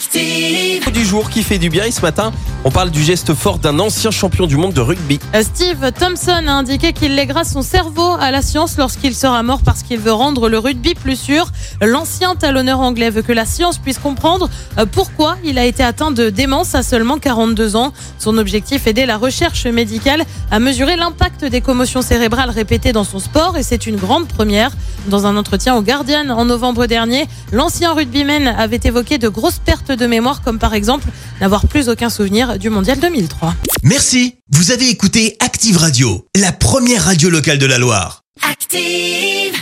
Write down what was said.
Active du jour qui fait du bien et ce matin, on parle du geste fort d'un ancien champion du monde de rugby. Euh, Steve Thompson a indiqué qu'il lèguera son cerveau à la science lorsqu'il sera mort parce qu'il veut rendre le rugby plus sûr. L'ancien talonneur anglais veut que la science puisse comprendre euh, pourquoi il a été atteint de démence à seulement 42 ans. Son objectif aider la recherche médicale à mesurer l'impact des commotions cérébrales répétées dans son sport et c'est une grande première. Dans un entretien au Guardian en novembre dernier, l'ancien rugbyman avait évoqué de grosses pertes de mémoire comme par exemple n'avoir plus aucun souvenir du mondial 2003. Merci, vous avez écouté Active Radio, la première radio locale de la Loire. Active.